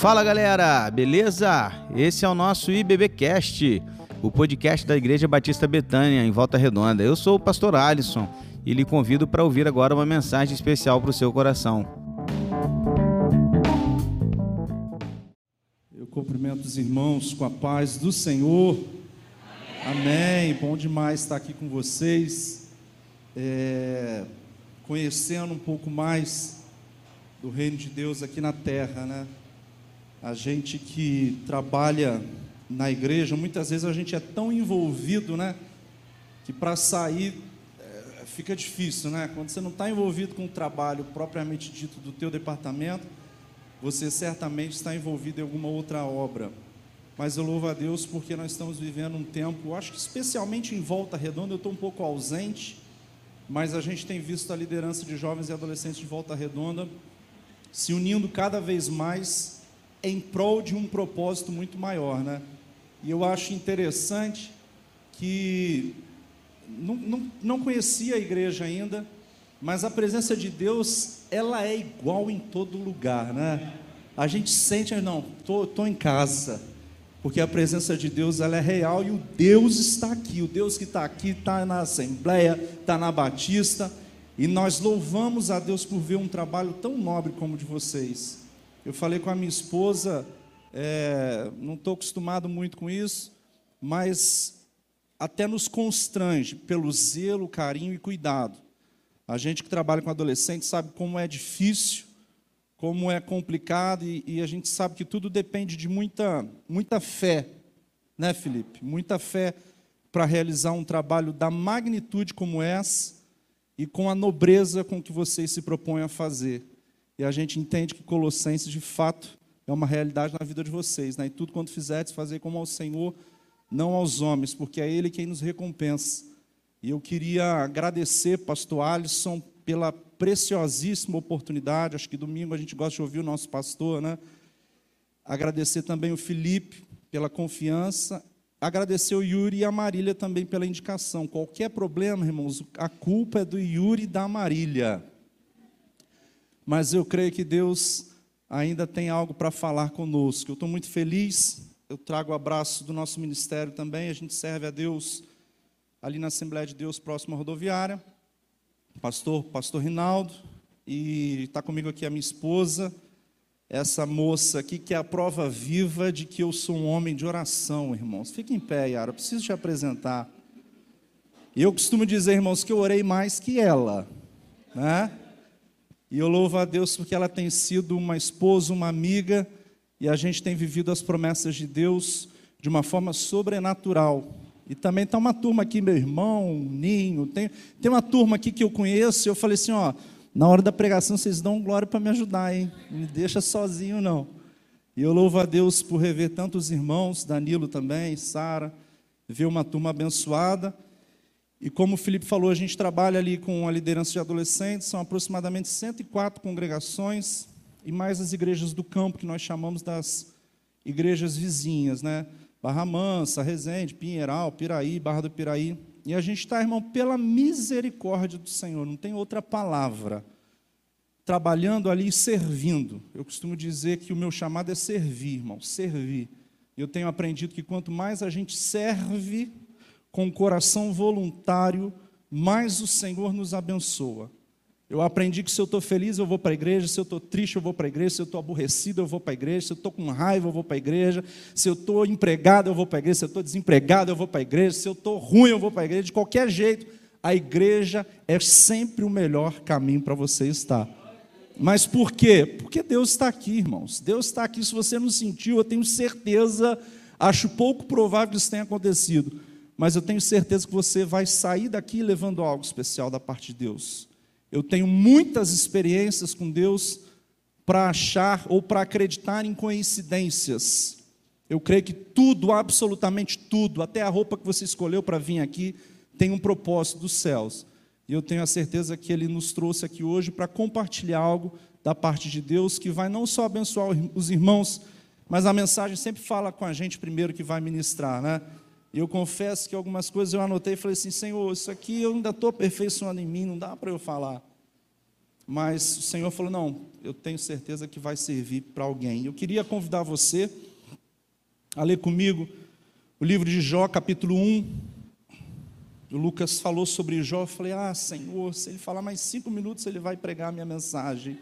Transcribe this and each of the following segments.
Fala galera, beleza? Esse é o nosso IBBcast, o podcast da Igreja Batista Betânia, em Volta Redonda. Eu sou o pastor Alisson e lhe convido para ouvir agora uma mensagem especial para o seu coração. Eu cumprimento os irmãos com a paz do Senhor. Amém. Amém. Bom demais estar aqui com vocês, é, conhecendo um pouco mais do reino de Deus aqui na terra, né? A gente que trabalha na igreja, muitas vezes a gente é tão envolvido, né? Que para sair é, fica difícil, né? Quando você não está envolvido com o trabalho propriamente dito do teu departamento, você certamente está envolvido em alguma outra obra. Mas eu louvo a Deus porque nós estamos vivendo um tempo, acho que especialmente em Volta Redonda, eu estou um pouco ausente, mas a gente tem visto a liderança de jovens e adolescentes de Volta Redonda se unindo cada vez mais em prol de um propósito muito maior, né? E eu acho interessante que não, não, não conhecia a igreja ainda, mas a presença de Deus, ela é igual em todo lugar, né? A gente sente, não, tô, tô em casa, porque a presença de Deus ela é real e o Deus está aqui. O Deus que está aqui está na Assembleia, está na Batista, e nós louvamos a Deus por ver um trabalho tão nobre como o de vocês. Eu falei com a minha esposa, é, não estou acostumado muito com isso, mas até nos constrange pelo zelo, carinho e cuidado. A gente que trabalha com adolescentes sabe como é difícil, como é complicado, e, e a gente sabe que tudo depende de muita, muita fé, né, Felipe? Muita fé para realizar um trabalho da magnitude como essa e com a nobreza com que vocês se propõem a fazer. E a gente entende que Colossenses, de fato, é uma realidade na vida de vocês. Né? E tudo quanto fizerdes, fazer como ao Senhor, não aos homens, porque é Ele quem nos recompensa. E eu queria agradecer, pastor Alisson, pela preciosíssima oportunidade. Acho que domingo a gente gosta de ouvir o nosso pastor, né? Agradecer também o Felipe pela confiança. Agradecer o Yuri e a Marília também pela indicação. Qualquer problema, irmãos, a culpa é do Yuri e da Marília mas eu creio que Deus ainda tem algo para falar conosco. Eu estou muito feliz, eu trago o abraço do nosso ministério também, a gente serve a Deus ali na Assembleia de Deus, próxima à rodoviária. Pastor, pastor Rinaldo, e está comigo aqui a minha esposa, essa moça aqui, que é a prova viva de que eu sou um homem de oração, irmãos. Fique em pé, Yara, eu preciso te apresentar. Eu costumo dizer, irmãos, que eu orei mais que ela, né? E eu louvo a Deus porque ela tem sido uma esposa, uma amiga, e a gente tem vivido as promessas de Deus de uma forma sobrenatural. E também está uma turma aqui, meu irmão, Ninho, tem, tem uma turma aqui que eu conheço, e eu falei assim, ó, na hora da pregação vocês dão glória para me ajudar, hein? Não me deixa sozinho, não. E eu louvo a Deus por rever tantos irmãos, Danilo também, Sara, ver uma turma abençoada. E como o Felipe falou, a gente trabalha ali com a liderança de adolescentes, são aproximadamente 104 congregações e mais as igrejas do campo, que nós chamamos das igrejas vizinhas, né? Barra Mansa, Resende, Pinheiral, Piraí, Barra do Piraí. E a gente está, irmão, pela misericórdia do Senhor, não tem outra palavra. Trabalhando ali e servindo. Eu costumo dizer que o meu chamado é servir, irmão, servir. Eu tenho aprendido que quanto mais a gente serve, com o coração voluntário, mais o Senhor nos abençoa. Eu aprendi que se eu estou feliz, eu vou para a igreja, se eu estou triste, eu vou para a igreja, se eu estou aborrecido, eu vou para a igreja, se eu estou com raiva, eu vou para a igreja, se eu estou empregado, eu vou para a igreja, se eu estou desempregado, eu vou para a igreja, se eu estou ruim, eu vou para a igreja, de qualquer jeito, a igreja é sempre o melhor caminho para você estar. Mas por quê? Porque Deus está aqui, irmãos. Deus está aqui. Se você não sentiu, eu tenho certeza, acho pouco provável que isso tenha acontecido mas eu tenho certeza que você vai sair daqui levando algo especial da parte de Deus. Eu tenho muitas experiências com Deus para achar ou para acreditar em coincidências. Eu creio que tudo, absolutamente tudo, até a roupa que você escolheu para vir aqui, tem um propósito dos céus. E eu tenho a certeza que Ele nos trouxe aqui hoje para compartilhar algo da parte de Deus que vai não só abençoar os irmãos, mas a mensagem sempre fala com a gente primeiro que vai ministrar, né? E eu confesso que algumas coisas eu anotei e falei assim: Senhor, isso aqui eu ainda estou aperfeiçoando em mim, não dá para eu falar. mas o Senhor falou: não, eu tenho certeza que vai servir para alguém. Eu queria convidar você a ler comigo o livro de Jó, capítulo 1. O Lucas falou sobre Jó, eu falei: ah, Senhor, se ele falar mais cinco minutos, ele vai pregar a minha mensagem.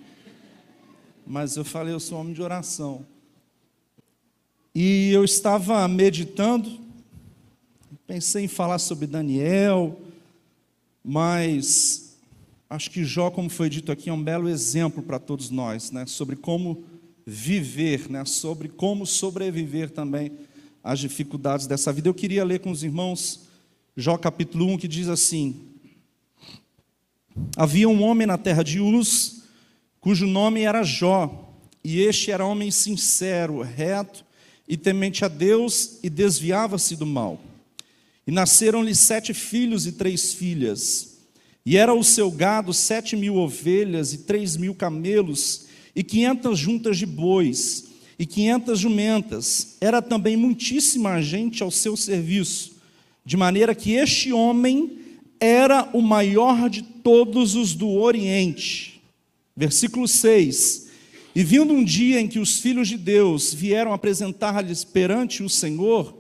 Mas eu falei: eu sou homem de oração. E eu estava meditando, pensei em falar sobre Daniel, mas acho que Jó, como foi dito aqui, é um belo exemplo para todos nós, né? sobre como viver, né? sobre como sobreviver também às dificuldades dessa vida. Eu queria ler com os irmãos Jó capítulo 1, que diz assim: Havia um homem na terra de Uz, cujo nome era Jó, e este era homem sincero, reto e temente a Deus, e desviava-se do mal. E nasceram-lhe sete filhos e três filhas. E era o seu gado sete mil ovelhas e três mil camelos e quinhentas juntas de bois e quinhentas jumentas. Era também muitíssima gente ao seu serviço, de maneira que este homem era o maior de todos os do Oriente. Versículo 6. E vindo um dia em que os filhos de Deus vieram apresentar-lhes perante o Senhor,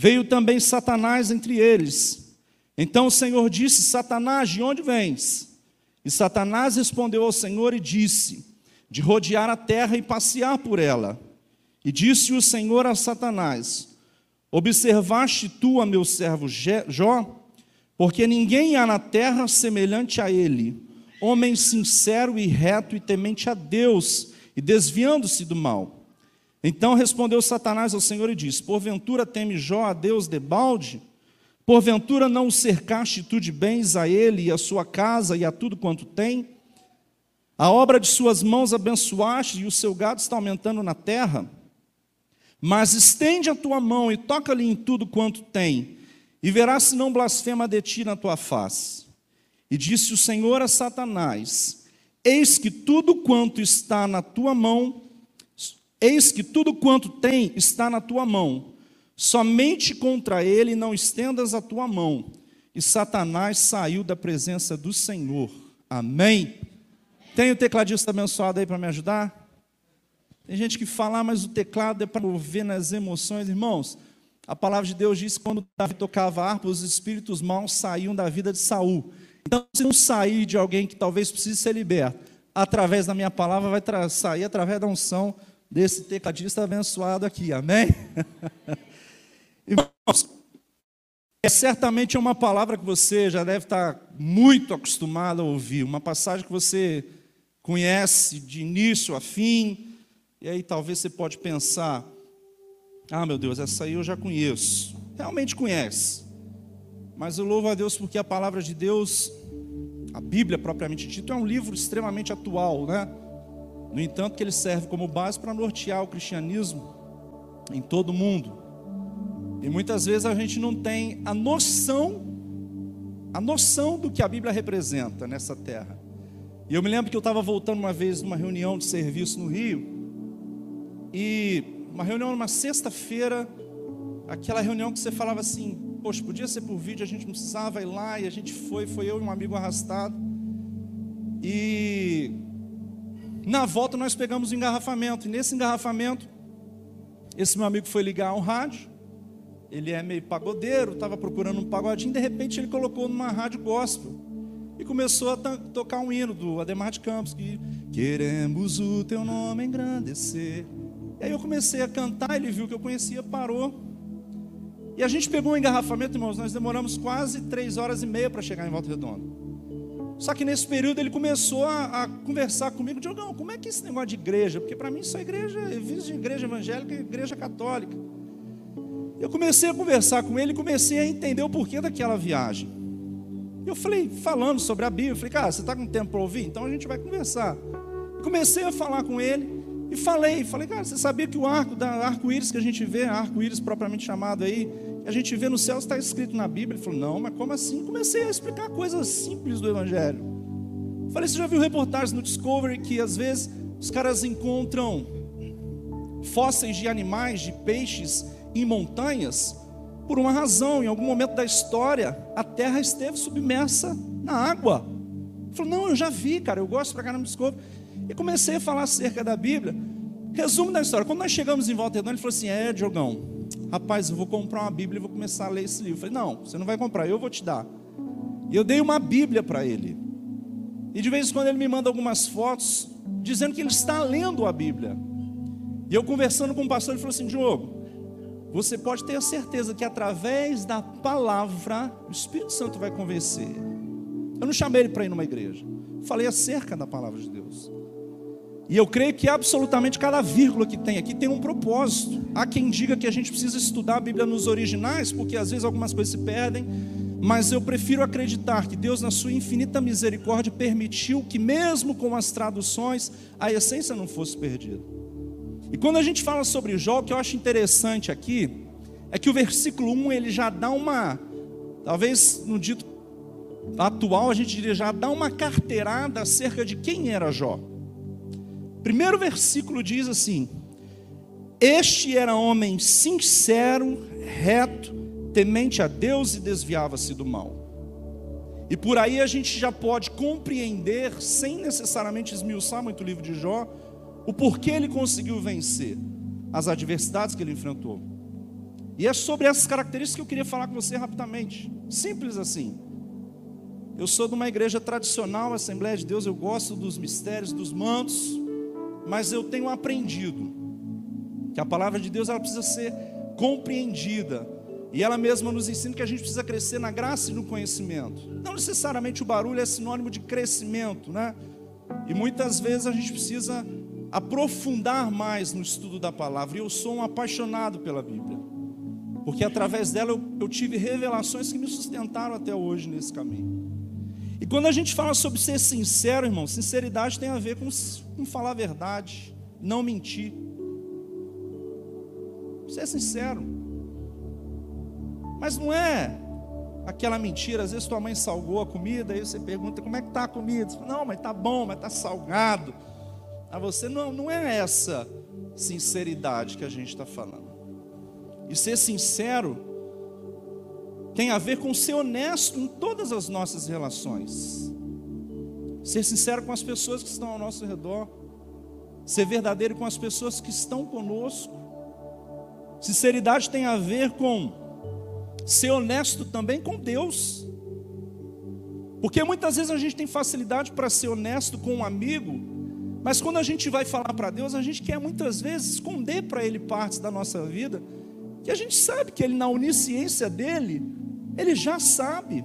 Veio também Satanás entre eles. Então o Senhor disse: Satanás, de onde vens? E Satanás respondeu ao Senhor e disse: De rodear a terra e passear por ela. E disse o Senhor a Satanás: Observaste tu a meu servo Jó? Porque ninguém há na terra semelhante a ele, homem sincero e reto e temente a Deus, e desviando-se do mal. Então respondeu Satanás ao Senhor e disse: Porventura teme Jó a Deus debalde? Porventura não o cercaste tu de bens a ele e a sua casa e a tudo quanto tem? A obra de suas mãos abençoaste e o seu gado está aumentando na terra? Mas estende a tua mão e toca-lhe em tudo quanto tem, e verás se não blasfema de ti na tua face. E disse o Senhor a Satanás: Eis que tudo quanto está na tua mão Eis que tudo quanto tem está na tua mão, somente contra ele não estendas a tua mão. E Satanás saiu da presença do Senhor. Amém? Tem o tecladista abençoado aí para me ajudar? Tem gente que fala, ah, mas o teclado é para mover nas emoções. Irmãos, a palavra de Deus diz que quando Davi tocava harpa, os espíritos maus saíam da vida de Saul. Então, se não sair de alguém que talvez precise ser liberto, através da minha palavra, vai sair através da unção desse tecladista abençoado aqui, amém? Irmãos, é certamente uma palavra que você já deve estar muito acostumado a ouvir, uma passagem que você conhece de início a fim, e aí talvez você pode pensar: ah, meu Deus, essa aí eu já conheço. Realmente conhece. Mas eu louvo a Deus porque a palavra de Deus, a Bíblia propriamente dita, é um livro extremamente atual, né? No entanto, que ele serve como base para nortear o cristianismo em todo o mundo. E muitas vezes a gente não tem a noção, a noção do que a Bíblia representa nessa terra. E eu me lembro que eu estava voltando uma vez numa reunião de serviço no Rio, e uma reunião numa sexta-feira, aquela reunião que você falava assim, poxa, podia ser por vídeo, a gente não precisava ir lá, e a gente foi, foi eu e um amigo arrastado. E na volta nós pegamos um engarrafamento, e nesse engarrafamento, esse meu amigo foi ligar um rádio, ele é meio pagodeiro, estava procurando um pagodinho, de repente ele colocou numa rádio gospel e começou a tocar um hino do Ademar de Campos, que queremos o teu nome engrandecer. E aí eu comecei a cantar, ele viu que eu conhecia, parou. E a gente pegou um engarrafamento, irmãos, nós demoramos quase três horas e meia para chegar em Volta Redonda. Só que nesse período ele começou a, a conversar comigo, Diogão, como é que é esse negócio de igreja? Porque para mim só igreja, eu vivo de igreja evangélica e igreja católica. Eu comecei a conversar com ele e comecei a entender o porquê daquela viagem. Eu falei, falando sobre a Bíblia, eu falei, cara, você está com tempo para ouvir? Então a gente vai conversar. comecei a falar com ele e falei, falei, cara, você sabia que o arco da arco-íris que a gente vê, arco-íris propriamente chamado aí, a gente vê no céu está escrito na Bíblia. Ele falou, não, mas como assim? Comecei a explicar coisas simples do Evangelho. Falei, você já viu reportagens no Discovery que às vezes os caras encontram fósseis de animais, de peixes em montanhas? Por uma razão, em algum momento da história, a terra esteve submersa na água. falou: Não, eu já vi, cara, eu gosto pra caramba de escova. E comecei a falar acerca da Bíblia. Resumo da história: quando nós chegamos em Volta Redonda, ele falou assim: É, Diogão, rapaz, eu vou comprar uma Bíblia e vou começar a ler esse livro. Eu falei: Não, você não vai comprar, eu vou te dar. E eu dei uma Bíblia para ele. E de vez em quando ele me manda algumas fotos dizendo que ele está lendo a Bíblia. E eu conversando com o pastor, ele falou assim: Diogo, você pode ter a certeza que através da palavra o Espírito Santo vai convencer. Eu não chamei ele para ir numa igreja. Falei acerca da palavra de Deus. E eu creio que absolutamente cada vírgula que tem aqui tem um propósito. Há quem diga que a gente precisa estudar a Bíblia nos originais, porque às vezes algumas coisas se perdem, mas eu prefiro acreditar que Deus, na sua infinita misericórdia, permitiu que, mesmo com as traduções, a essência não fosse perdida. E quando a gente fala sobre Jó, o que eu acho interessante aqui é que o versículo 1 ele já dá uma, talvez no dito atual, a gente diria já dá uma carteirada acerca de quem era Jó. Primeiro versículo diz assim: Este era homem sincero, reto, temente a Deus e desviava-se do mal. E por aí a gente já pode compreender, sem necessariamente esmiuçar muito o livro de Jó, o porquê ele conseguiu vencer as adversidades que ele enfrentou. E é sobre essas características que eu queria falar com você rapidamente. Simples assim. Eu sou de uma igreja tradicional, Assembleia de Deus, eu gosto dos mistérios, dos mantos, mas eu tenho aprendido que a palavra de Deus ela precisa ser compreendida e ela mesma nos ensina que a gente precisa crescer na graça e no conhecimento. Não necessariamente o barulho é sinônimo de crescimento, né? E muitas vezes a gente precisa aprofundar mais no estudo da palavra. E eu sou um apaixonado pela Bíblia, porque através dela eu, eu tive revelações que me sustentaram até hoje nesse caminho. Quando a gente fala sobre ser sincero, irmão, sinceridade tem a ver com, com falar a verdade, não mentir. Ser sincero. Mas não é aquela mentira, às vezes tua mãe salgou a comida, aí você pergunta como é que está a comida? Fala, não, mas está bom, mas está salgado. A você não, não é essa sinceridade que a gente está falando. E ser sincero tem a ver com ser honesto em todas as nossas relações. Ser sincero com as pessoas que estão ao nosso redor. Ser verdadeiro com as pessoas que estão conosco. Sinceridade tem a ver com ser honesto também com Deus. Porque muitas vezes a gente tem facilidade para ser honesto com um amigo, mas quando a gente vai falar para Deus, a gente quer muitas vezes esconder para Ele partes da nossa vida, que a gente sabe que Ele, na onisciência dele, Ele já sabe.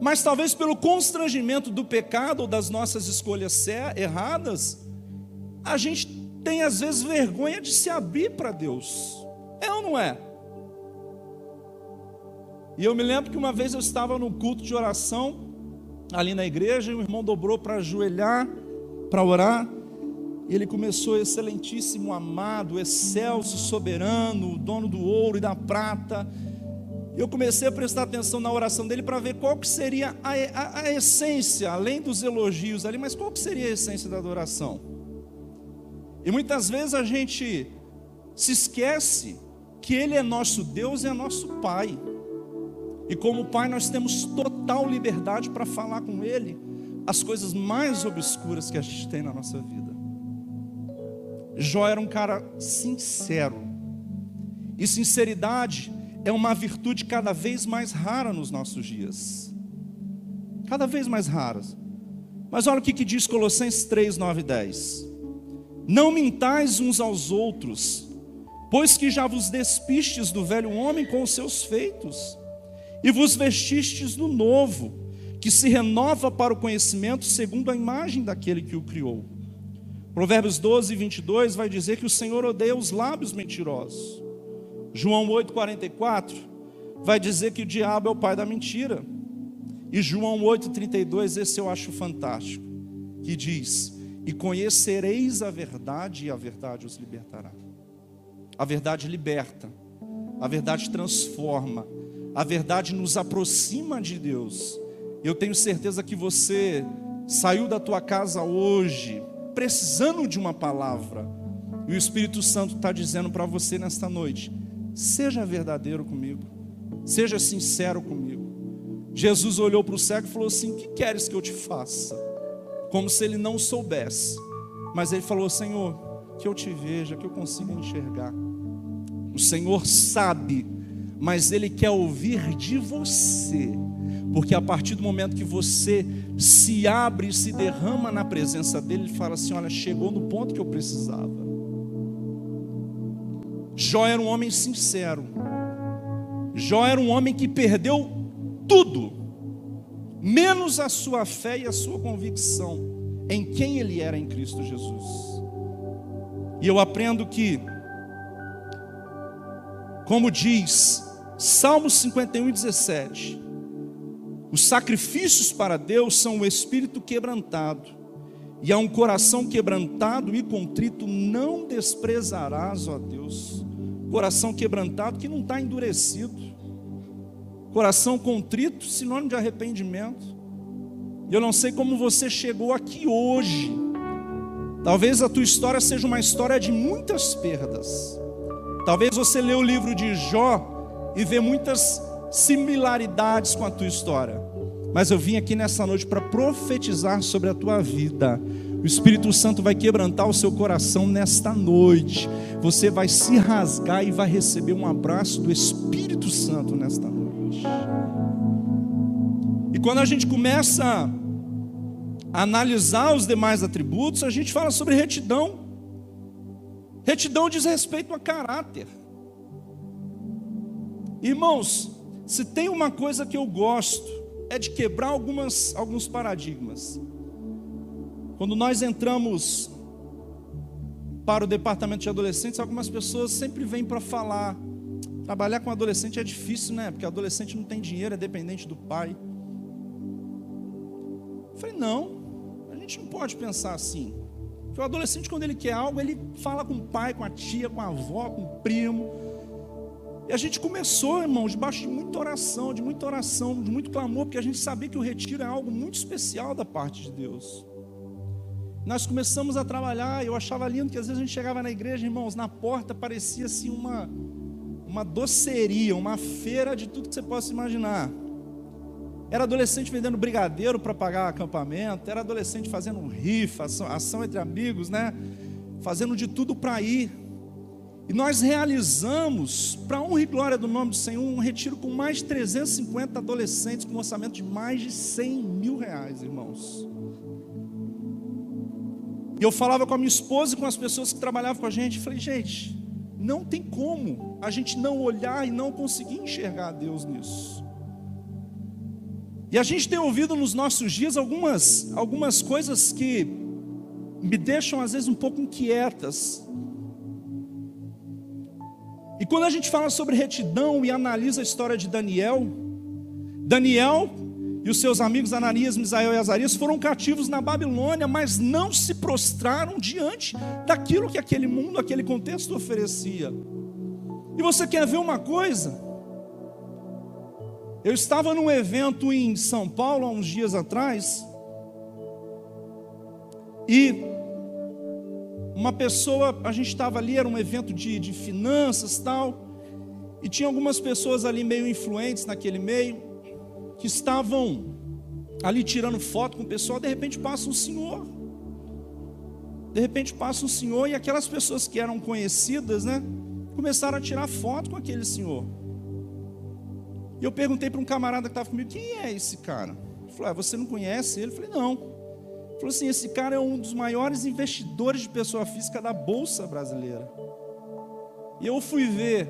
Mas talvez pelo constrangimento do pecado ou das nossas escolhas erradas, a gente tem às vezes vergonha de se abrir para Deus. É ou não é? E eu me lembro que uma vez eu estava num culto de oração, ali na igreja, e o irmão dobrou para ajoelhar, para orar, e ele começou, excelentíssimo amado, excelso, soberano, dono do ouro e da prata. Eu comecei a prestar atenção na oração dele para ver qual que seria a, a, a essência, além dos elogios ali, mas qual que seria a essência da adoração. E muitas vezes a gente se esquece que Ele é nosso Deus e é nosso Pai. E como pai, nós temos total liberdade para falar com Ele as coisas mais obscuras que a gente tem na nossa vida. Jó era um cara sincero. E sinceridade é uma virtude cada vez mais rara nos nossos dias. Cada vez mais raras. Mas olha o que, que diz Colossenses 3, 9 e 10. Não mintais uns aos outros, pois que já vos despistes do velho homem com os seus feitos e vos vestistes do novo, que se renova para o conhecimento segundo a imagem daquele que o criou. Provérbios 12, 22 vai dizer que o Senhor odeia os lábios mentirosos. João 8,44 vai dizer que o diabo é o pai da mentira. E João 8,32, esse eu acho fantástico, que diz: E conhecereis a verdade, e a verdade os libertará. A verdade liberta, a verdade transforma, a verdade nos aproxima de Deus. Eu tenho certeza que você saiu da tua casa hoje precisando de uma palavra. E o Espírito Santo está dizendo para você nesta noite: seja verdadeiro comigo, seja sincero comigo. Jesus olhou para o cego e falou assim: Que queres que eu te faça? Como se ele não soubesse. Mas ele falou: Senhor, que eu te veja, que eu consiga enxergar. O Senhor sabe, mas Ele quer ouvir de você, porque a partir do momento que você se abre e se derrama na presença dEle, Ele fala assim: Olha, chegou no ponto que eu precisava. Jó era um homem sincero, Jó era um homem que perdeu tudo, menos a sua fé e a sua convicção em quem ele era em Cristo Jesus. E eu aprendo que, como diz Salmo 51, 17, os sacrifícios para Deus são o espírito quebrantado, e a um coração quebrantado e contrito não desprezarás, ó Deus. Coração quebrantado que não está endurecido, coração contrito, sinônimo de arrependimento. Eu não sei como você chegou aqui hoje, Talvez a tua história seja uma história de muitas perdas. Talvez você lê o livro de Jó e vê muitas similaridades com a tua história. Mas eu vim aqui nessa noite para profetizar sobre a tua vida. O Espírito Santo vai quebrantar o seu coração nesta noite. Você vai se rasgar e vai receber um abraço do Espírito Santo nesta noite. E quando a gente começa analisar os demais atributos, a gente fala sobre retidão. Retidão diz respeito a caráter. Irmãos, se tem uma coisa que eu gosto, é de quebrar algumas, alguns paradigmas. Quando nós entramos para o departamento de adolescentes, algumas pessoas sempre vêm para falar. Trabalhar com adolescente é difícil, né? Porque adolescente não tem dinheiro, é dependente do pai. Eu falei, não, gente não pode pensar assim. Porque o adolescente, quando ele quer algo, ele fala com o pai, com a tia, com a avó, com o primo. E a gente começou, irmãos, debaixo de muita oração, de muita oração, de muito clamor, porque a gente sabia que o retiro é algo muito especial da parte de Deus. Nós começamos a trabalhar, eu achava lindo que às vezes a gente chegava na igreja, irmãos, na porta parecia assim uma, uma doceria, uma feira de tudo que você possa imaginar. Era adolescente vendendo brigadeiro para pagar acampamento, era adolescente fazendo rifa, ação, ação entre amigos, né? Fazendo de tudo para ir. E nós realizamos, para honra e glória do nome do Senhor, um retiro com mais de 350 adolescentes, com um orçamento de mais de 100 mil reais, irmãos. E eu falava com a minha esposa e com as pessoas que trabalhavam com a gente, falei, gente, não tem como a gente não olhar e não conseguir enxergar Deus nisso. E a gente tem ouvido nos nossos dias algumas, algumas coisas que me deixam às vezes um pouco inquietas. E quando a gente fala sobre retidão e analisa a história de Daniel, Daniel e os seus amigos Ananias, Misael e Azarias foram cativos na Babilônia, mas não se prostraram diante daquilo que aquele mundo, aquele contexto oferecia. E você quer ver uma coisa? Eu estava num evento em São Paulo há uns dias atrás e uma pessoa, a gente estava ali, era um evento de, de finanças tal, e tinha algumas pessoas ali meio influentes naquele meio, que estavam ali tirando foto com o pessoal, de repente passa um senhor. De repente passa um senhor e aquelas pessoas que eram conhecidas, né, começaram a tirar foto com aquele senhor. E eu perguntei para um camarada que estava comigo: quem é esse cara? Ele falou: ah, você não conhece ele? Eu falei: não. Ele falou assim: esse cara é um dos maiores investidores de pessoa física da Bolsa Brasileira. E eu fui ver,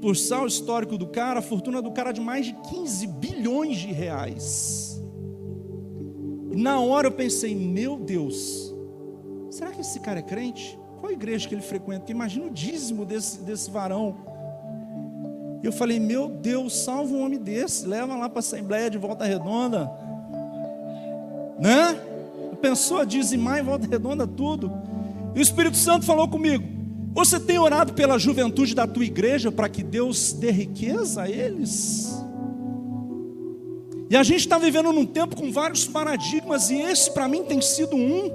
por sal histórico do cara, a fortuna do cara é de mais de 15 bilhões de reais. Na hora eu pensei: meu Deus, será que esse cara é crente? Qual igreja que ele frequenta? imagina o dízimo desse, desse varão. Eu falei: Meu Deus, salva um homem desse, leva lá para a Assembleia de Volta Redonda. Né? Pensou a dizimar em Volta Redonda tudo. E o Espírito Santo falou comigo: Você tem orado pela juventude da tua igreja para que Deus dê riqueza a eles? E a gente está vivendo num tempo com vários paradigmas, e esse para mim tem sido um.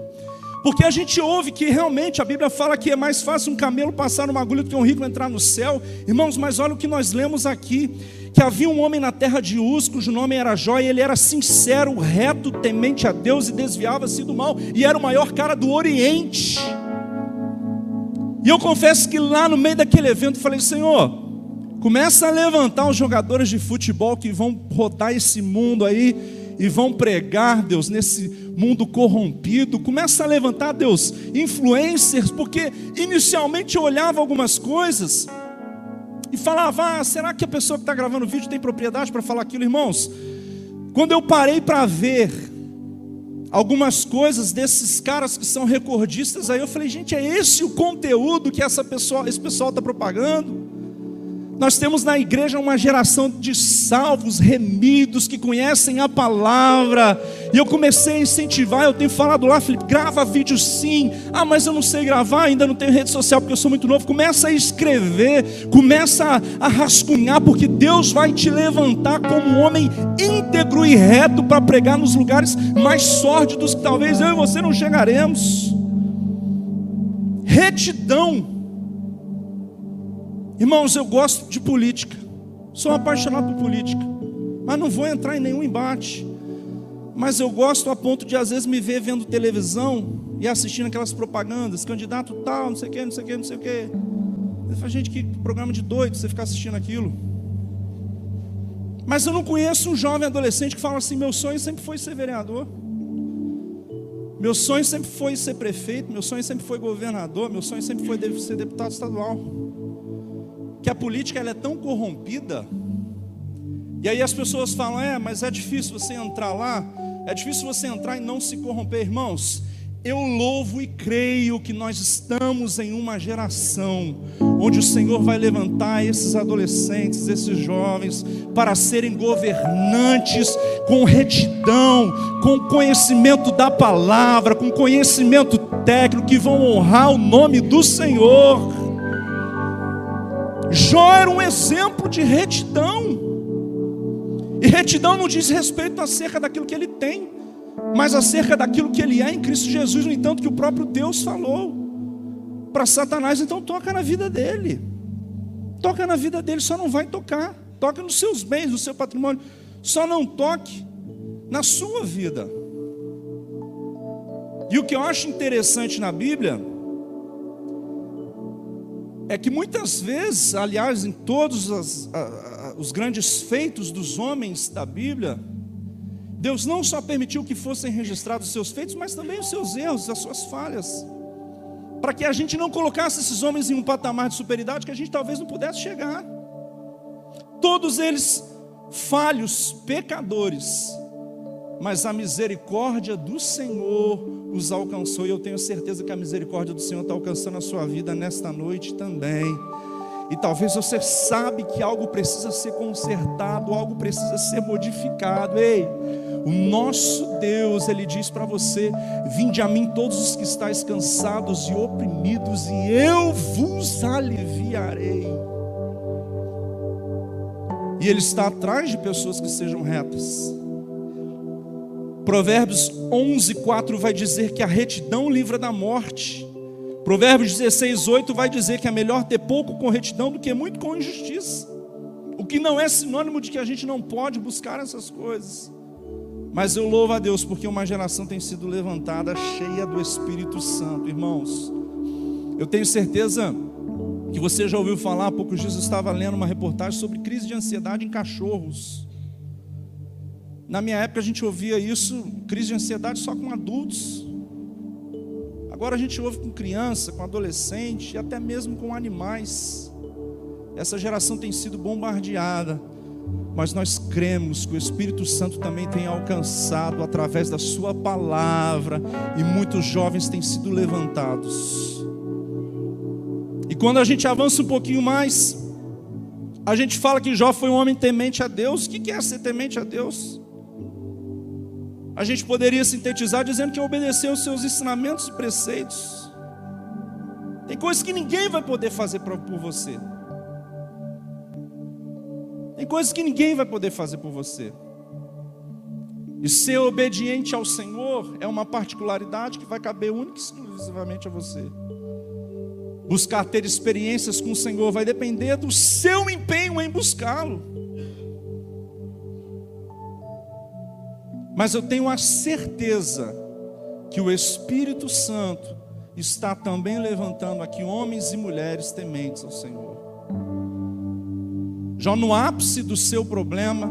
Porque a gente ouve que realmente a Bíblia fala que é mais fácil um camelo passar numa agulha do que um rico entrar no céu. Irmãos, mas olha o que nós lemos aqui: que havia um homem na terra de Uz, cujo nome era Jó, e ele era sincero, reto, temente a Deus e desviava-se do mal, e era o maior cara do Oriente. E eu confesso que lá no meio daquele evento eu falei: Senhor, começa a levantar os jogadores de futebol que vão rodar esse mundo aí e vão pregar, Deus, nesse mundo corrompido. Começa a levantar, Deus, influencers, porque inicialmente eu olhava algumas coisas e falava: ah, será que a pessoa que está gravando o vídeo tem propriedade para falar aquilo, irmãos? Quando eu parei para ver algumas coisas desses caras que são recordistas, aí eu falei, gente, é esse o conteúdo que essa pessoa, esse pessoal está propagando? Nós temos na igreja uma geração de salvos, remidos, que conhecem a palavra. E eu comecei a incentivar, eu tenho falado lá, Felipe, grava vídeo sim. Ah, mas eu não sei gravar, ainda não tenho rede social porque eu sou muito novo. Começa a escrever, começa a, rascunhar, porque Deus vai te levantar como um homem íntegro e reto para pregar nos lugares mais sórdidos que talvez eu e você não chegaremos. Retidão Irmãos, eu gosto de política, sou apaixonado por política, mas não vou entrar em nenhum embate. Mas eu gosto a ponto de às vezes me ver vendo televisão e assistindo aquelas propagandas, candidato tal, não sei o que, não sei o que, não sei o que. Eu falo, gente, que programa de doido você ficar assistindo aquilo. Mas eu não conheço um jovem adolescente que fala assim: meu sonho sempre foi ser vereador. Meu sonho sempre foi ser prefeito, meu sonho sempre foi governador, meu sonho sempre foi ser deputado estadual que a política ela é tão corrompida. E aí as pessoas falam: é, mas é difícil você entrar lá, é difícil você entrar e não se corromper, irmãos. Eu louvo e creio que nós estamos em uma geração onde o Senhor vai levantar esses adolescentes, esses jovens, para serem governantes com retidão, com conhecimento da palavra, com conhecimento técnico, que vão honrar o nome do Senhor. Jó era um exemplo de retidão. E retidão não diz respeito acerca daquilo que ele tem, mas acerca daquilo que ele é em Cristo Jesus, no entanto, que o próprio Deus falou para Satanás, então toca na vida dele. Toca na vida dele, só não vai tocar. Toca nos seus bens, no seu patrimônio. Só não toque na sua vida. E o que eu acho interessante na Bíblia é que muitas vezes, aliás, em todos as, a, a, os grandes feitos dos homens da Bíblia, Deus não só permitiu que fossem registrados os seus feitos, mas também os seus erros, as suas falhas, para que a gente não colocasse esses homens em um patamar de superioridade que a gente talvez não pudesse chegar. Todos eles falhos, pecadores, mas a misericórdia do Senhor os alcançou, e eu tenho certeza que a misericórdia do Senhor está alcançando a sua vida nesta noite também. E talvez você sabe que algo precisa ser consertado, algo precisa ser modificado. Ei, o nosso Deus, ele diz para você: Vinde a mim todos os que estáis cansados e oprimidos, e eu vos aliviarei. E ele está atrás de pessoas que sejam retas. Provérbios 11, 4 vai dizer que a retidão livra da morte. Provérbios 16, 8 vai dizer que é melhor ter pouco com retidão do que muito com injustiça. O que não é sinônimo de que a gente não pode buscar essas coisas. Mas eu louvo a Deus porque uma geração tem sido levantada cheia do Espírito Santo, irmãos. Eu tenho certeza que você já ouviu falar, há poucos dias eu estava lendo uma reportagem sobre crise de ansiedade em cachorros. Na minha época a gente ouvia isso, crise de ansiedade só com adultos. Agora a gente ouve com criança, com adolescente e até mesmo com animais. Essa geração tem sido bombardeada, mas nós cremos que o Espírito Santo também tem alcançado através da Sua palavra, e muitos jovens têm sido levantados. E quando a gente avança um pouquinho mais, a gente fala que Jó foi um homem temente a Deus. O que é ser temente a Deus? A gente poderia sintetizar dizendo que obedeceu os seus ensinamentos e preceitos. Tem coisas que ninguém vai poder fazer por você. Tem coisas que ninguém vai poder fazer por você. E ser obediente ao Senhor é uma particularidade que vai caber única e exclusivamente a você. Buscar ter experiências com o Senhor vai depender do seu empenho em buscá-lo. Mas eu tenho a certeza que o Espírito Santo está também levantando aqui homens e mulheres tementes ao Senhor. Já no ápice do seu problema,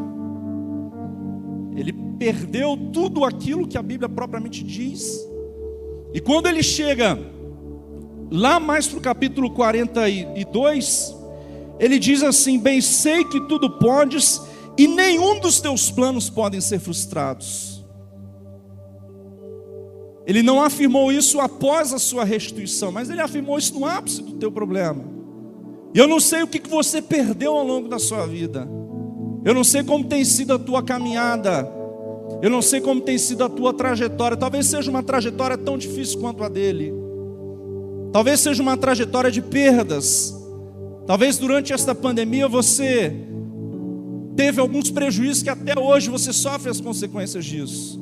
ele perdeu tudo aquilo que a Bíblia propriamente diz. E quando ele chega lá mais para o capítulo 42, ele diz assim: Bem sei que tudo podes, e nenhum dos teus planos podem ser frustrados. Ele não afirmou isso após a sua restituição, mas ele afirmou isso no ápice do teu problema. E eu não sei o que você perdeu ao longo da sua vida. Eu não sei como tem sido a tua caminhada. Eu não sei como tem sido a tua trajetória. Talvez seja uma trajetória tão difícil quanto a dele. Talvez seja uma trajetória de perdas. Talvez durante esta pandemia você teve alguns prejuízos que até hoje você sofre as consequências disso.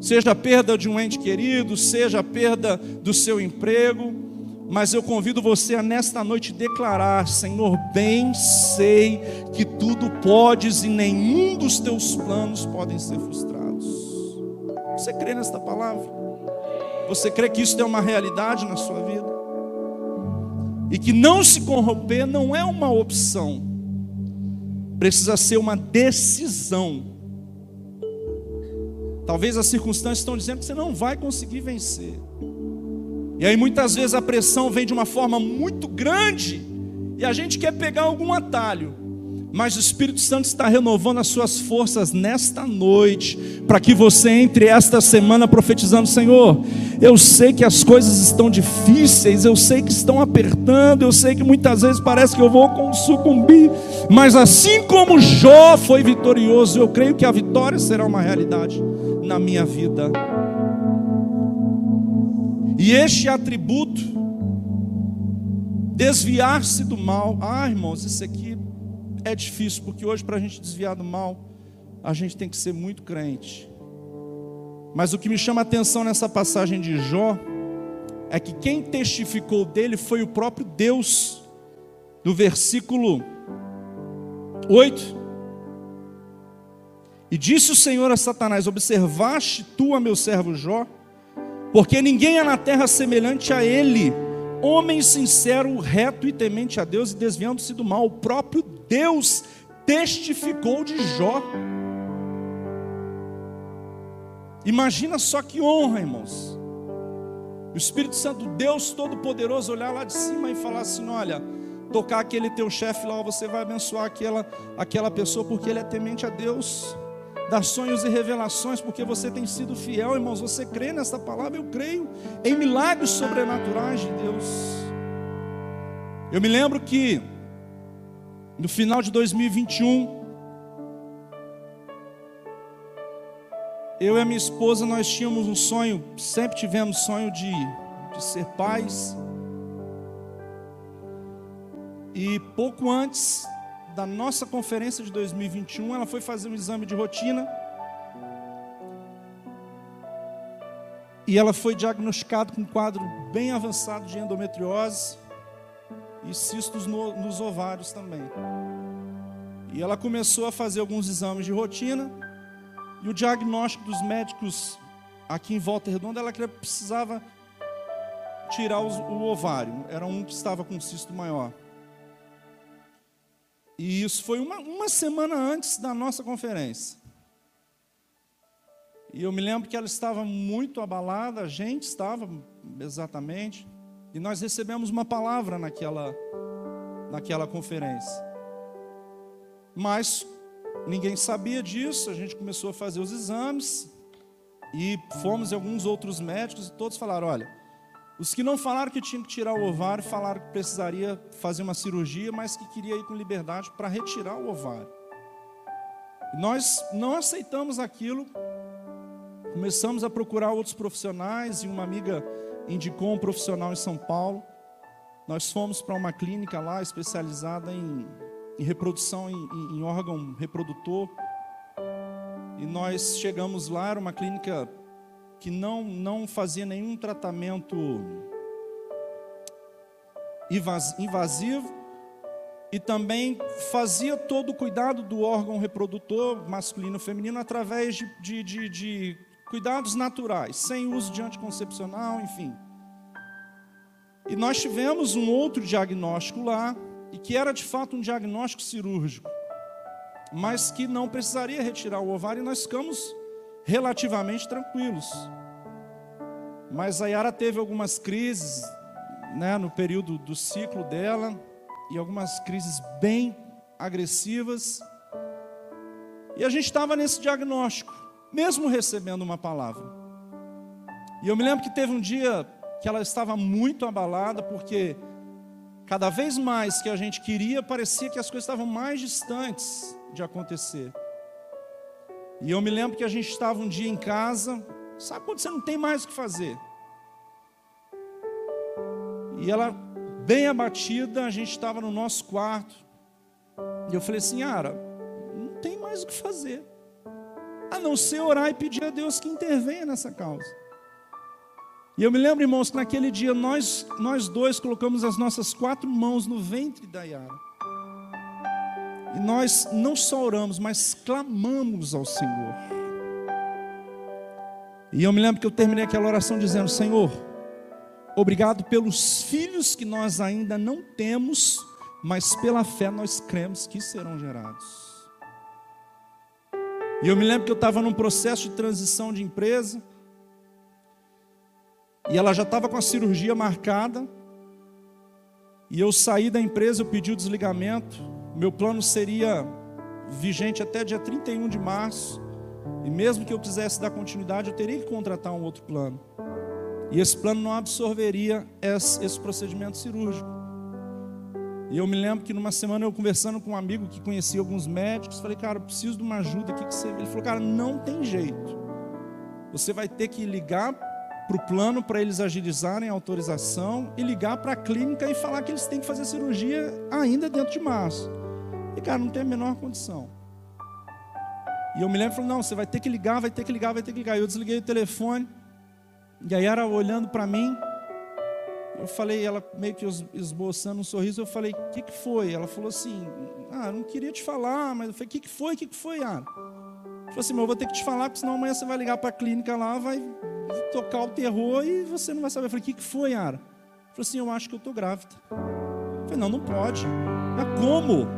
Seja a perda de um ente querido, seja a perda do seu emprego, mas eu convido você a nesta noite declarar: Senhor, bem sei que tudo podes e nenhum dos teus planos podem ser frustrados. Você crê nesta palavra? Você crê que isso é uma realidade na sua vida? E que não se corromper não é uma opção, precisa ser uma decisão. Talvez as circunstâncias estão dizendo que você não vai conseguir vencer. E aí muitas vezes a pressão vem de uma forma muito grande e a gente quer pegar algum atalho. Mas o Espírito Santo está renovando as suas forças nesta noite, para que você entre esta semana profetizando: Senhor, eu sei que as coisas estão difíceis, eu sei que estão apertando, eu sei que muitas vezes parece que eu vou sucumbir, mas assim como Jó foi vitorioso, eu creio que a vitória será uma realidade na minha vida. E este atributo, desviar-se do mal, ah, irmãos, isso aqui é difícil, porque hoje, para a gente desviar do mal, a gente tem que ser muito crente. Mas o que me chama a atenção nessa passagem de Jó é que quem testificou dele foi o próprio Deus, do versículo 8. E disse o Senhor a Satanás: Observaste tu a meu servo Jó, porque ninguém é na terra semelhante a ele homem sincero, reto e temente a Deus e desviando-se do mal. O próprio Deus testificou de Jó. Imagina só que honra, irmãos. O Espírito Santo, Deus Todo-Poderoso, olhar lá de cima e falar assim: olha, tocar aquele teu chefe lá, você vai abençoar aquela, aquela pessoa, porque ele é temente a Deus dar sonhos e revelações, porque você tem sido fiel, irmãos. Você crê nessa palavra? Eu creio em milagres sobrenaturais de Deus. Eu me lembro que no final de 2021, eu e a minha esposa nós tínhamos um sonho, sempre tivemos sonho de, de ser pais. E pouco antes da nossa conferência de 2021, ela foi fazer um exame de rotina. E ela foi diagnosticada com um quadro bem avançado de endometriose e cistos no, nos ovários também. E ela começou a fazer alguns exames de rotina. E o diagnóstico dos médicos aqui em Volta Redonda, ela precisava tirar o ovário. Era um que estava com cisto maior. E isso foi uma, uma semana antes da nossa conferência. E eu me lembro que ela estava muito abalada, a gente estava exatamente, e nós recebemos uma palavra naquela, naquela conferência. Mas ninguém sabia disso, a gente começou a fazer os exames, e fomos em alguns outros médicos, e todos falaram: olha, os que não falaram que tinha que tirar o ovário, falaram que precisaria fazer uma cirurgia, mas que queria ir com liberdade para retirar o ovário. Nós não aceitamos aquilo, começamos a procurar outros profissionais e uma amiga indicou um profissional em São Paulo. Nós fomos para uma clínica lá especializada em, em reprodução em, em, órgão reprodutor. E nós chegamos lá, era uma clínica que não, não fazia nenhum tratamento invasivo e também fazia todo o cuidado do órgão reprodutor masculino e feminino através de, de, de, de cuidados naturais, sem uso de anticoncepcional, enfim. E nós tivemos um outro diagnóstico lá, e que era de fato um diagnóstico cirúrgico, mas que não precisaria retirar o ovário, e nós ficamos relativamente tranquilos. Mas a Yara teve algumas crises né, no período do ciclo dela, e algumas crises bem agressivas. E a gente estava nesse diagnóstico, mesmo recebendo uma palavra. E eu me lembro que teve um dia que ela estava muito abalada, porque cada vez mais que a gente queria, parecia que as coisas estavam mais distantes de acontecer. E eu me lembro que a gente estava um dia em casa, sabe quando você não tem mais o que fazer? E ela bem abatida, a gente estava no nosso quarto. E eu falei assim, Ara, não tem mais o que fazer. A não ser orar e pedir a Deus que intervenha nessa causa. E eu me lembro, irmãos, que naquele dia nós, nós dois colocamos as nossas quatro mãos no ventre da Yara. E nós não só oramos, mas clamamos ao Senhor. E eu me lembro que eu terminei aquela oração dizendo: Senhor, Obrigado pelos filhos que nós ainda não temos, mas pela fé nós cremos que serão gerados. E eu me lembro que eu estava num processo de transição de empresa, e ela já estava com a cirurgia marcada, e eu saí da empresa, eu pedi o desligamento, meu plano seria vigente até dia 31 de março, e mesmo que eu quisesse dar continuidade, eu teria que contratar um outro plano. E esse plano não absorveria esse, procedimento cirúrgico. E eu me lembro que numa semana eu conversando com um amigo que conhecia alguns médicos, falei, cara, preciso de uma ajuda aqui que você. Ele falou, cara, não tem jeito. Você vai ter que ligar para o plano para eles agilizarem a autorização e ligar para a clínica e falar que eles têm que fazer cirurgia ainda dentro de março. E cara, não tem a menor condição. E eu me lembro, falou, não, você vai ter que ligar, vai ter que ligar, vai ter que ligar. E eu desliguei o telefone. E aí ela olhando para mim, eu falei, ela meio que esboçando um sorriso, eu falei, o que, que foi? Ela falou assim, ah, não queria te falar, mas eu falei, o que, que foi? O que, que foi, Ela falou assim, mas eu vou ter que te falar, porque senão amanhã você vai ligar para a clínica lá, vai tocar o terror e você não vai saber. Eu falei, o que, que foi? Ela falou assim, eu acho que eu estou grávida. Eu falei, não, não pode. Mas como?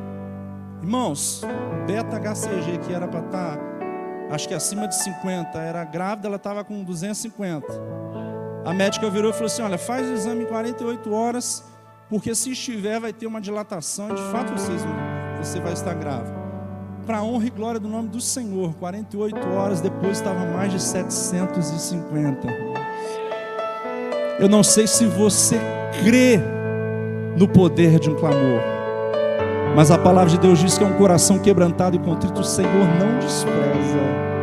Irmãos, beta HCG que era para estar tá acho que acima de 50, era grávida, ela estava com 250. A médica virou e falou assim: Olha, faz o exame em 48 horas, porque se estiver, vai ter uma dilatação, de fato vocês, você vai estar grávida. Para honra e glória do nome do Senhor, 48 horas depois estava mais de 750. Eu não sei se você crê no poder de um clamor, mas a palavra de Deus diz que é um coração quebrantado e contrito, o Senhor não despreza.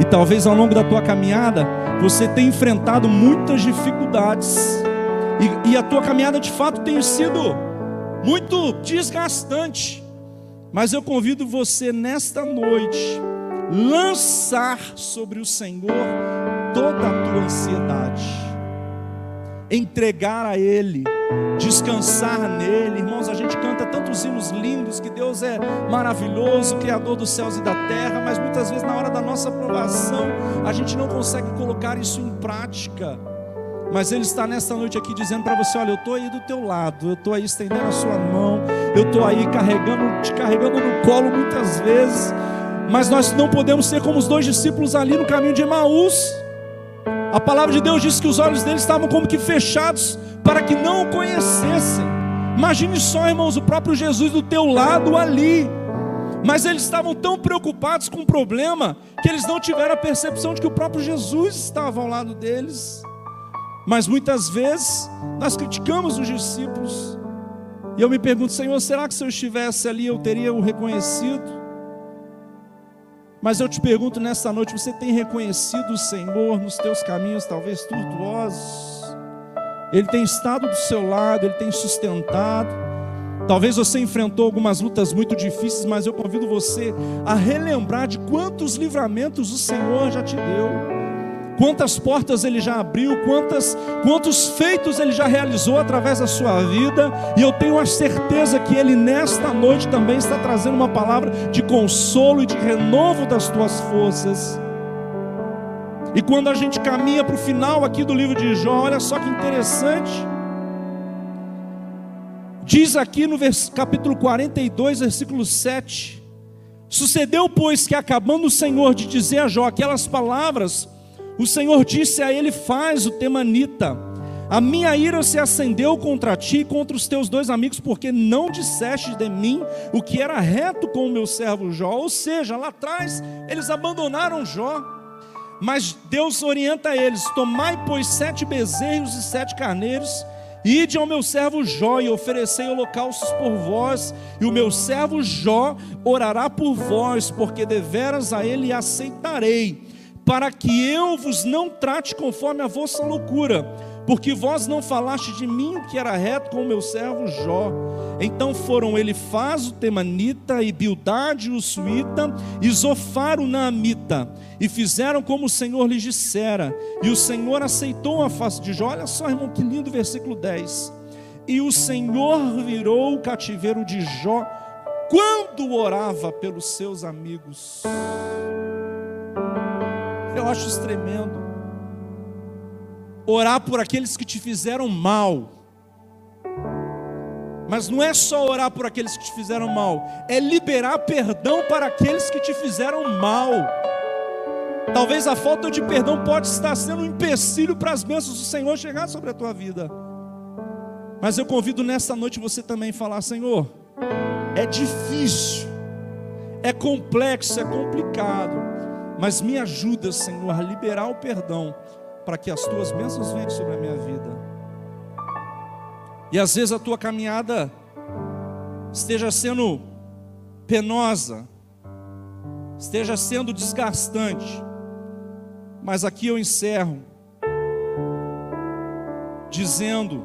E talvez ao longo da tua caminhada você tenha enfrentado muitas dificuldades. E, e a tua caminhada de fato tem sido muito desgastante. Mas eu convido você nesta noite lançar sobre o Senhor toda a tua ansiedade, entregar a Ele descansar nele. Irmãos, a gente canta tantos hinos lindos que Deus é maravilhoso, Criador dos céus e da terra, mas muitas vezes na hora da nossa aprovação a gente não consegue colocar isso em prática. Mas Ele está nesta noite aqui dizendo para você: olha, eu estou aí do teu lado, eu estou aí estendendo a sua mão, eu estou aí carregando, te carregando no colo muitas vezes, mas nós não podemos ser como os dois discípulos ali no caminho de Emaús. A palavra de Deus diz que os olhos deles estavam como que fechados para que não o conhecessem. Imagine só, irmãos, o próprio Jesus do teu lado ali. Mas eles estavam tão preocupados com o problema que eles não tiveram a percepção de que o próprio Jesus estava ao lado deles. Mas muitas vezes nós criticamos os discípulos. E eu me pergunto, Senhor, será que se eu estivesse ali eu teria o reconhecido? Mas eu te pergunto nessa noite, você tem reconhecido o Senhor nos teus caminhos, talvez tortuosos? Ele tem estado do seu lado, Ele tem sustentado. Talvez você enfrentou algumas lutas muito difíceis, mas eu convido você a relembrar de quantos livramentos o Senhor já te deu quantas portas ele já abriu, quantas, quantos feitos ele já realizou através da sua vida, e eu tenho a certeza que ele nesta noite também está trazendo uma palavra de consolo e de renovo das tuas forças. E quando a gente caminha para o final aqui do livro de Jó, olha só que interessante. Diz aqui no capítulo 42, versículo 7: Sucedeu, pois, que acabando o Senhor de dizer a Jó aquelas palavras, o Senhor disse a ele: Faz o temanita. A minha ira se acendeu contra ti e contra os teus dois amigos, porque não disseste de mim o que era reto com o meu servo Jó. Ou seja, lá atrás eles abandonaram Jó. Mas Deus orienta eles: Tomai, pois, sete bezerros e sete carneiros, ide ao meu servo Jó e oferecei holocaustos por vós, e o meu servo Jó orará por vós, porque deveras a ele aceitarei para que eu vos não trate conforme a vossa loucura, porque vós não falaste de mim que era reto com o meu servo Jó. Então foram Elifaz o Temanita, e Bildade o Suíta, e Zofar o Naamita, e fizeram como o Senhor lhes dissera, e o Senhor aceitou a face de Jó. Olha só, irmão, que lindo versículo 10. E o Senhor virou o cativeiro de Jó quando orava pelos seus amigos. Eu acho isso tremendo. Orar por aqueles que te fizeram mal. Mas não é só orar por aqueles que te fizeram mal, é liberar perdão para aqueles que te fizeram mal. Talvez a falta de perdão pode estar sendo um empecilho para as bênçãos do Senhor chegar sobre a tua vida. Mas eu convido nessa noite você também falar: Senhor, é difícil, é complexo, é complicado mas me ajuda, Senhor, a liberar o perdão para que as tuas bênçãos venham sobre a minha vida. E às vezes a tua caminhada esteja sendo penosa, esteja sendo desgastante, mas aqui eu encerro dizendo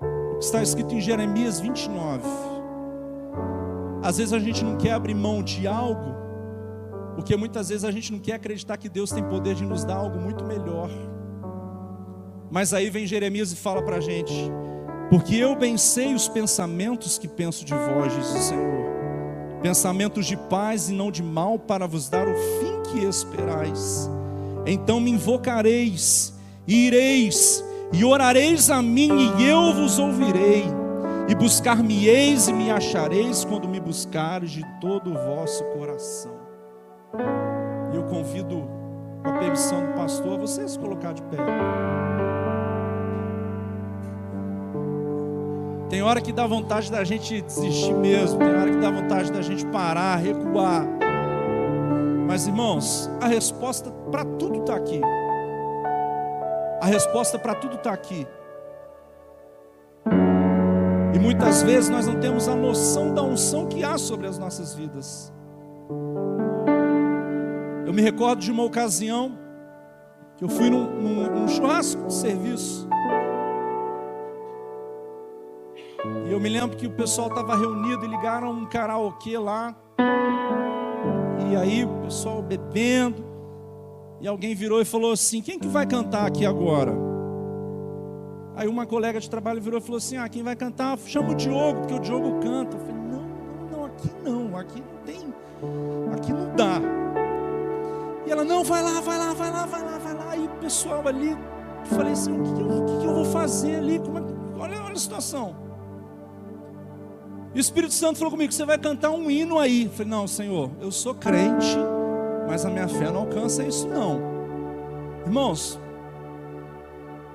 o que está escrito em Jeremias 29. Às vezes a gente não quer abrir mão de algo porque muitas vezes a gente não quer acreditar que Deus tem poder de nos dar algo muito melhor. Mas aí vem Jeremias e fala para a gente: Porque eu bem sei os pensamentos que penso de vós, diz o Senhor. Pensamentos de paz e não de mal, para vos dar o fim que esperais. Então me invocareis, e ireis, e orareis a mim, e eu vos ouvirei. E buscar-me-eis e me achareis quando me buscares de todo o vosso coração. E eu convido, com a permissão do pastor, você se colocar de pé. Tem hora que dá vontade da gente desistir mesmo, tem hora que dá vontade da gente parar, recuar. Mas irmãos, a resposta para tudo está aqui. A resposta para tudo está aqui. E muitas vezes nós não temos a noção da unção que há sobre as nossas vidas. Me recordo de uma ocasião que eu fui num, num, num churrasco de serviço. E eu me lembro que o pessoal estava reunido e ligaram um karaokê lá. E aí o pessoal bebendo. E alguém virou e falou assim: Quem que vai cantar aqui agora? Aí uma colega de trabalho virou e falou assim: Ah, quem vai cantar? Chama o Diogo, porque o Diogo canta. Eu falei: Não, não, não, aqui não, aqui não tem, aqui não dá. E ela, não, vai lá, vai lá, vai lá, vai lá, vai lá. E o pessoal ali, eu falei assim, o que, eu, o que eu vou fazer ali? Como é, olha, olha a situação. E o Espírito Santo falou comigo, você vai cantar um hino aí. Eu falei, não, Senhor, eu sou crente, mas a minha fé não alcança isso não. Irmãos,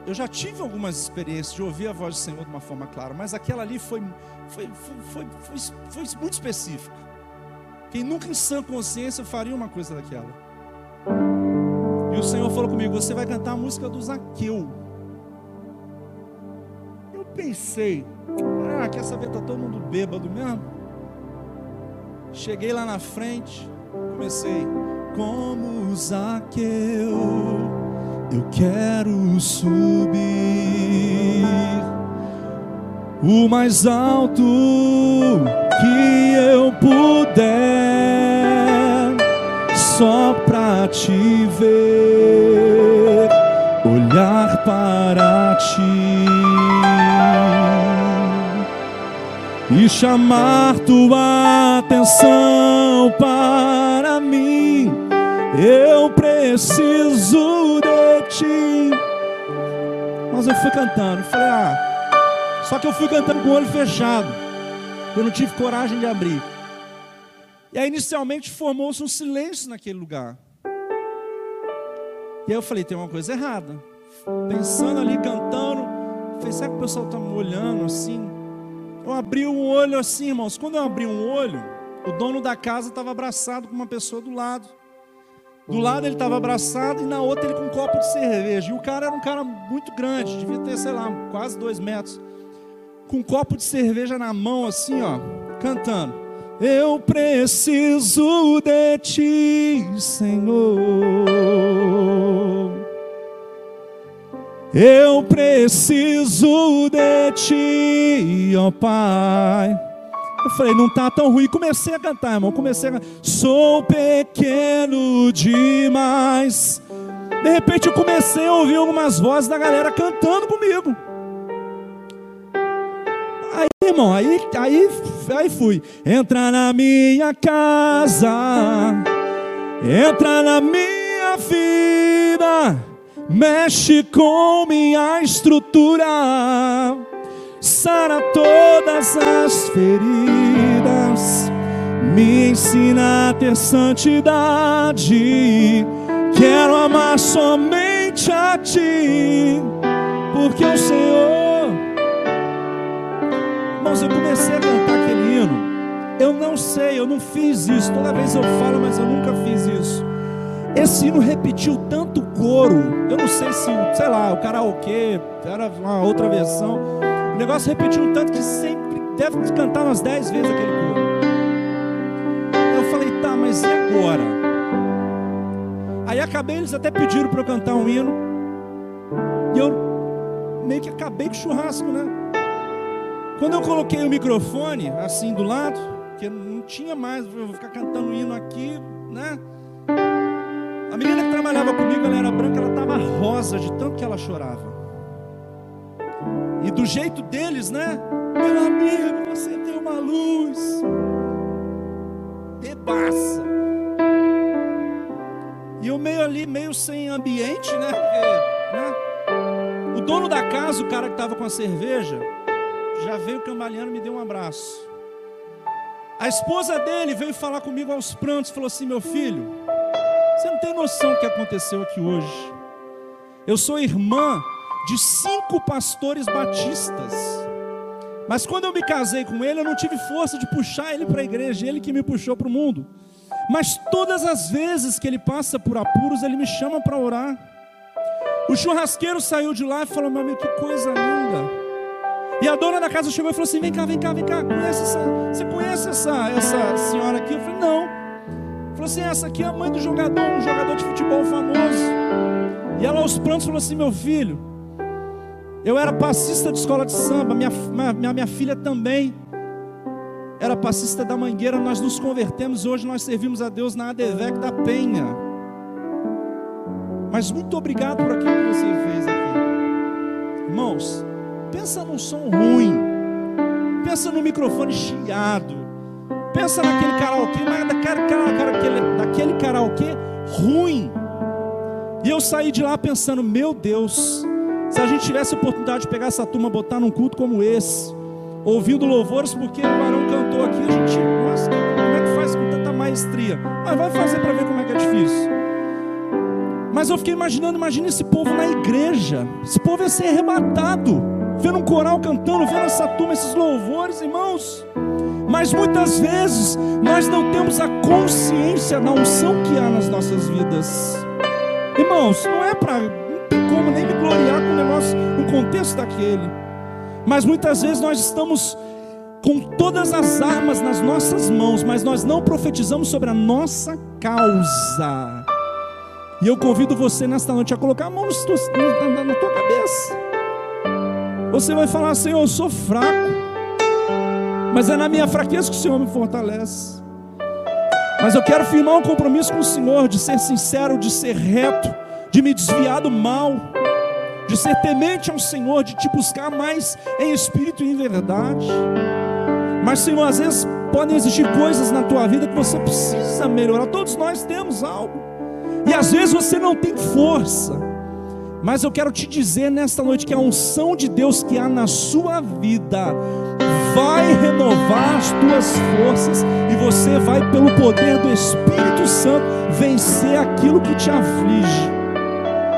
eu já tive algumas experiências de ouvir a voz do Senhor de uma forma clara, mas aquela ali foi, foi, foi, foi, foi, muito específica. Quem nunca em sã consciência faria uma coisa daquela. E o Senhor falou comigo: Você vai cantar a música do Zaqueu. Eu pensei: Ah, quer saber? Está todo mundo bêbado mesmo? Cheguei lá na frente, comecei: Como Zaqueu, eu quero subir o mais alto que eu puder, só te ver, olhar para ti e chamar tua atenção para mim. Eu preciso de ti. Mas eu fui cantando, falei, ah. Só que eu fui cantando com o olho fechado. Eu não tive coragem de abrir. E aí, inicialmente, formou-se um silêncio naquele lugar. E aí eu falei, tem uma coisa errada. Pensando ali, cantando. Falei, será que o pessoal está me olhando assim? Eu abri um olho assim, irmãos. Quando eu abri um olho, o dono da casa estava abraçado com uma pessoa do lado. Do lado ele estava abraçado e na outra ele com um copo de cerveja. E o cara era um cara muito grande, devia ter, sei lá, quase dois metros. Com um copo de cerveja na mão, assim, ó, cantando. Eu preciso de ti, Senhor. Eu preciso de ti, ó Pai. Eu falei, não tá tão ruim. Comecei a cantar, irmão. Comecei a cantar. Sou pequeno demais. De repente eu comecei a ouvir algumas vozes da galera cantando comigo. Aí, irmão, aí, aí, aí fui. Entra na minha casa, entra na minha vida, mexe com minha estrutura, sara todas as feridas, me ensina a ter santidade. Quero amar somente a Ti, porque o Senhor Irmãos, eu comecei a cantar aquele hino. Eu não sei, eu não fiz isso. Toda vez eu falo, mas eu nunca fiz isso. Esse hino repetiu tanto coro. Eu não sei se, sei lá, o karaokê era uma outra versão. O negócio repetiu tanto que sempre deve cantar umas dez vezes aquele coro. Eu falei, tá, mas e agora? Aí acabei, eles até pediram para eu cantar um hino. E eu meio que acabei com o churrasco, né? Quando eu coloquei o microfone assim do lado, que não tinha mais, eu vou ficar cantando hino aqui, né? A menina que trabalhava comigo, ela era branca, ela estava rosa de tanto que ela chorava. E do jeito deles, né? Meu amigo, você tem uma luz. Bebaça. E eu meio ali, meio sem ambiente, né? Porque, né? O dono da casa, o cara que estava com a cerveja, já veio cambaleando e me deu um abraço. A esposa dele veio falar comigo aos prantos, falou assim: Meu filho, você não tem noção do que aconteceu aqui hoje. Eu sou irmã de cinco pastores batistas. Mas quando eu me casei com ele, eu não tive força de puxar ele para a igreja, ele que me puxou para o mundo. Mas todas as vezes que ele passa por apuros, ele me chama para orar. O churrasqueiro saiu de lá e falou: Meu amigo, que coisa linda. E a dona da casa chegou e falou assim: Vem cá, vem cá, vem cá. Conhece essa, você conhece essa, essa senhora aqui? Eu falei: Não. Falou assim: Essa aqui é a mãe do jogador, um jogador de futebol famoso. E ela aos prantos falou assim: Meu filho, eu era passista de escola de samba, minha, minha, minha filha também era passista da Mangueira, nós nos convertemos, hoje nós servimos a Deus na ADVEC da Penha. Mas muito obrigado por aquilo que você fez aqui. Irmãos, Pensa num som ruim. Pensa no microfone chiado. Pensa naquele karaokê, mas daquele, daquele karaokê ruim. E eu saí de lá pensando, meu Deus, se a gente tivesse a oportunidade de pegar essa turma, botar num culto como esse, ouvindo louvores, porque o varão cantou aqui, a gente, nossa, como é que faz com tanta maestria? Mas vai fazer para ver como é que é difícil. Mas eu fiquei imaginando, imagina esse povo na igreja, esse povo ia ser arrebatado vendo um coral cantando, vendo essa turma, esses louvores, irmãos. Mas muitas vezes nós não temos a consciência da unção que há nas nossas vidas. Irmãos, não é para. Como nem me gloriar com o negócio, no contexto daquele. Mas muitas vezes nós estamos com todas as armas nas nossas mãos, mas nós não profetizamos sobre a nossa causa. E eu convido você nesta noite a colocar a mão na tua cabeça. Você vai falar, Senhor, eu sou fraco, mas é na minha fraqueza que o Senhor me fortalece. Mas eu quero firmar um compromisso com o Senhor de ser sincero, de ser reto, de me desviar do mal, de ser temente ao Senhor, de te buscar mais em espírito e em verdade. Mas, Senhor, às vezes podem existir coisas na tua vida que você precisa melhorar. Todos nós temos algo. E às vezes você não tem força. Mas eu quero te dizer nesta noite que a unção de Deus que há na sua vida vai renovar as tuas forças e você vai, pelo poder do Espírito Santo, vencer aquilo que te aflige.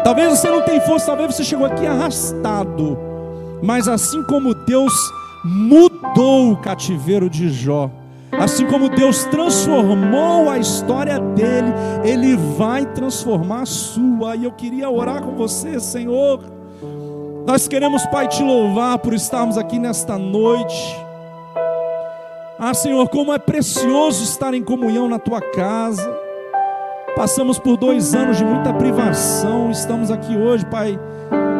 Talvez você não tenha força, talvez você chegou aqui arrastado, mas assim como Deus mudou o cativeiro de Jó, Assim como Deus transformou a história dele, Ele vai transformar a sua. E eu queria orar com você, Senhor. Nós queremos, Pai, te louvar por estarmos aqui nesta noite. Ah, Senhor, como é precioso estar em comunhão na tua casa. Passamos por dois anos de muita privação, estamos aqui hoje, Pai.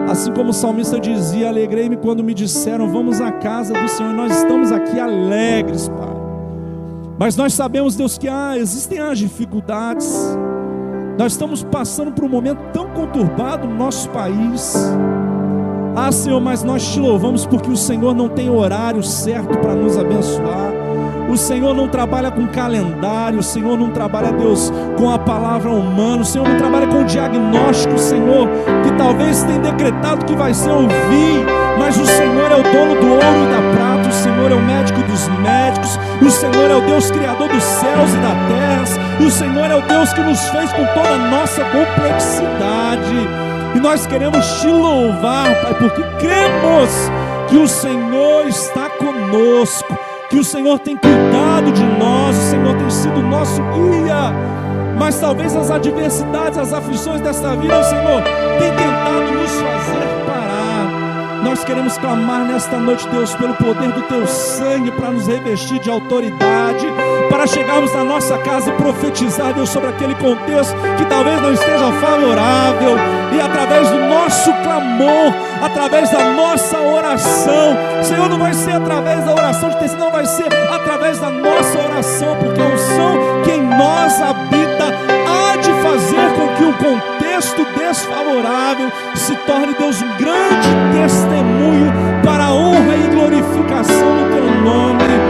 Assim como o salmista dizia: Alegrei-me quando me disseram, vamos à casa do Senhor. Nós estamos aqui alegres, Pai. Mas nós sabemos, Deus, que ah, existem as dificuldades. Nós estamos passando por um momento tão conturbado no nosso país. Ah, Senhor, mas nós te louvamos porque o Senhor não tem horário certo para nos abençoar. O Senhor não trabalha com calendário, o Senhor não trabalha, Deus, com a palavra humana, o Senhor não trabalha com diagnóstico, Senhor, que talvez tenha decretado que vai ser o fim, mas o Senhor é o dono do ouro e da prata, o Senhor é o médico dos médicos, o Senhor é o Deus criador dos céus e da terra, o Senhor é o Deus que nos fez com toda a nossa complexidade. E nós queremos te louvar, Pai, porque cremos que o Senhor está conosco que o Senhor tem cuidado de nós, o Senhor tem sido nosso guia. Mas talvez as adversidades, as aflições desta vida, o Senhor tem tentado nos fazer parar. Nós queremos clamar nesta noite, Deus, pelo poder do Teu sangue para nos revestir de autoridade, para chegarmos na nossa casa e profetizar, Deus, sobre aquele contexto que talvez não esteja favorável, e através do nosso clamor, através da nossa oração. Senhor, não vai ser através da oração de tecido, não vai ser através da nossa oração, porque a unção que em nós habita há de fazer com que o contexto desfavorável se torne, Deus, um grande testemunho para a honra e glorificação do teu nome.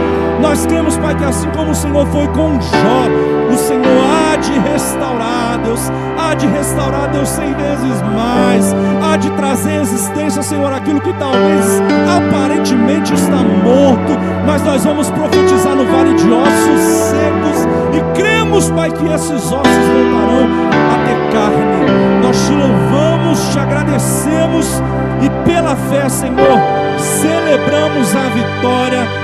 Nós cremos, Pai, que assim como o Senhor foi com Jó, o Senhor há de restaurar, Deus, há de restaurar, Deus, cem vezes mais, há de trazer existência, Senhor, aquilo que talvez aparentemente está morto, mas nós vamos profetizar no vale de ossos secos e cremos, Pai, que esses ossos voltarão a ter carne. Nós te louvamos, te agradecemos e pela fé, Senhor, celebramos a vitória